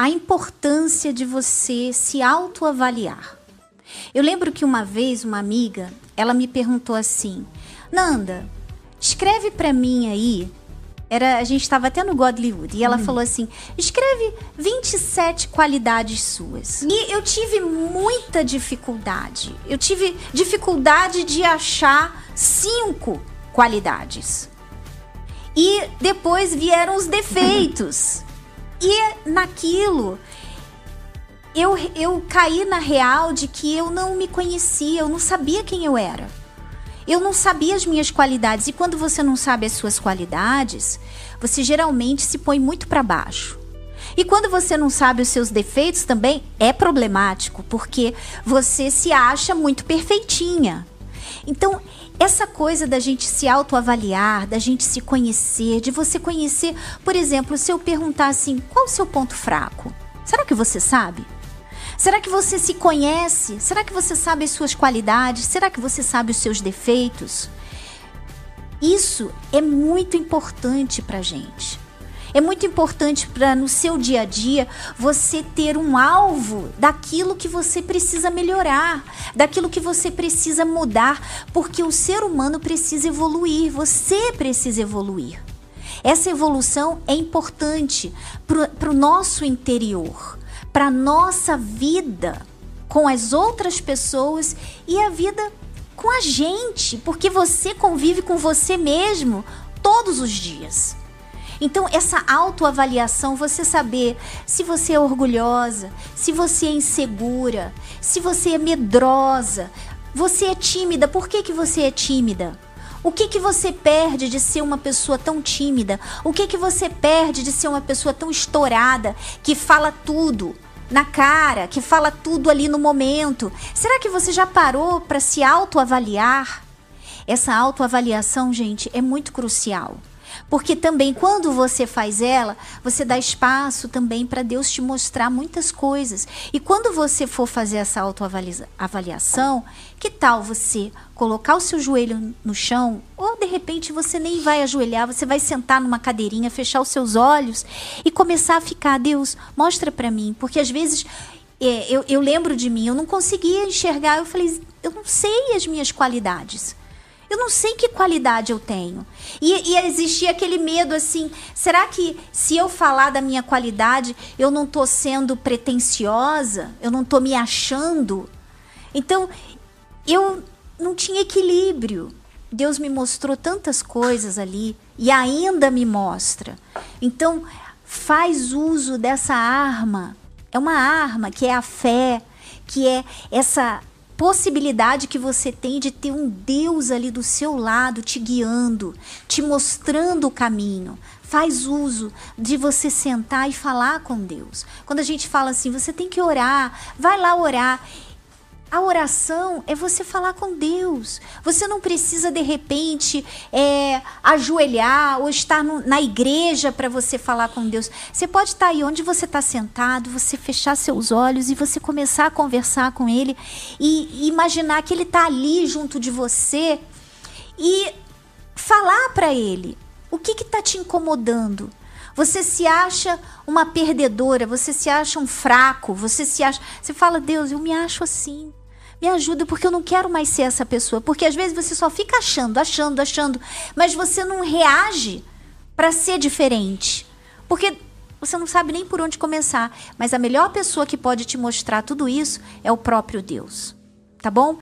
a importância de você se autoavaliar. Eu lembro que uma vez uma amiga, ela me perguntou assim: "Nanda, escreve para mim aí era, a gente estava até no Godlywood e ela hum. falou assim: escreve 27 qualidades suas. E eu tive muita dificuldade. Eu tive dificuldade de achar cinco qualidades. E depois vieram os defeitos. e naquilo eu, eu caí na real de que eu não me conhecia, eu não sabia quem eu era. Eu não sabia as minhas qualidades. E quando você não sabe as suas qualidades, você geralmente se põe muito para baixo. E quando você não sabe os seus defeitos também é problemático, porque você se acha muito perfeitinha. Então, essa coisa da gente se autoavaliar, da gente se conhecer, de você conhecer, por exemplo, se eu perguntar assim, qual o seu ponto fraco? Será que você sabe? Será que você se conhece? Será que você sabe as suas qualidades? Será que você sabe os seus defeitos? Isso é muito importante para gente. É muito importante para no seu dia a dia você ter um alvo daquilo que você precisa melhorar, daquilo que você precisa mudar, porque o ser humano precisa evoluir, você precisa evoluir. Essa evolução é importante para o nosso interior para nossa vida com as outras pessoas e a vida com a gente, porque você convive com você mesmo todos os dias. Então, essa autoavaliação, você saber se você é orgulhosa, se você é insegura, se você é medrosa, você é tímida, por que, que você é tímida? O que, que você perde de ser uma pessoa tão tímida? O que, que você perde de ser uma pessoa tão estourada, que fala tudo na cara, que fala tudo ali no momento? Será que você já parou para se autoavaliar? Essa autoavaliação, gente, é muito crucial. Porque também quando você faz ela, você dá espaço também para Deus te mostrar muitas coisas. E quando você for fazer essa autoavaliação, que tal você colocar o seu joelho no chão, ou de repente você nem vai ajoelhar, você vai sentar numa cadeirinha, fechar os seus olhos e começar a ficar, Deus, mostra para mim, porque às vezes é, eu, eu lembro de mim, eu não conseguia enxergar, eu falei, eu não sei as minhas qualidades. Eu não sei que qualidade eu tenho. E, e existia aquele medo assim: será que se eu falar da minha qualidade, eu não estou sendo pretensiosa? Eu não estou me achando? Então, eu não tinha equilíbrio. Deus me mostrou tantas coisas ali e ainda me mostra. Então, faz uso dessa arma. É uma arma que é a fé, que é essa possibilidade que você tem de ter um Deus ali do seu lado te guiando, te mostrando o caminho. Faz uso de você sentar e falar com Deus. Quando a gente fala assim, você tem que orar, vai lá orar. A oração é você falar com Deus. Você não precisa, de repente, é, ajoelhar ou estar no, na igreja para você falar com Deus. Você pode estar aí onde você está sentado, você fechar seus olhos e você começar a conversar com Ele e, e imaginar que Ele está ali junto de você e falar para Ele o que está te incomodando. Você se acha uma perdedora, você se acha um fraco, você se acha. Você fala, Deus, eu me acho assim. Me ajuda porque eu não quero mais ser essa pessoa. Porque às vezes você só fica achando, achando, achando, mas você não reage para ser diferente. Porque você não sabe nem por onde começar. Mas a melhor pessoa que pode te mostrar tudo isso é o próprio Deus. Tá bom?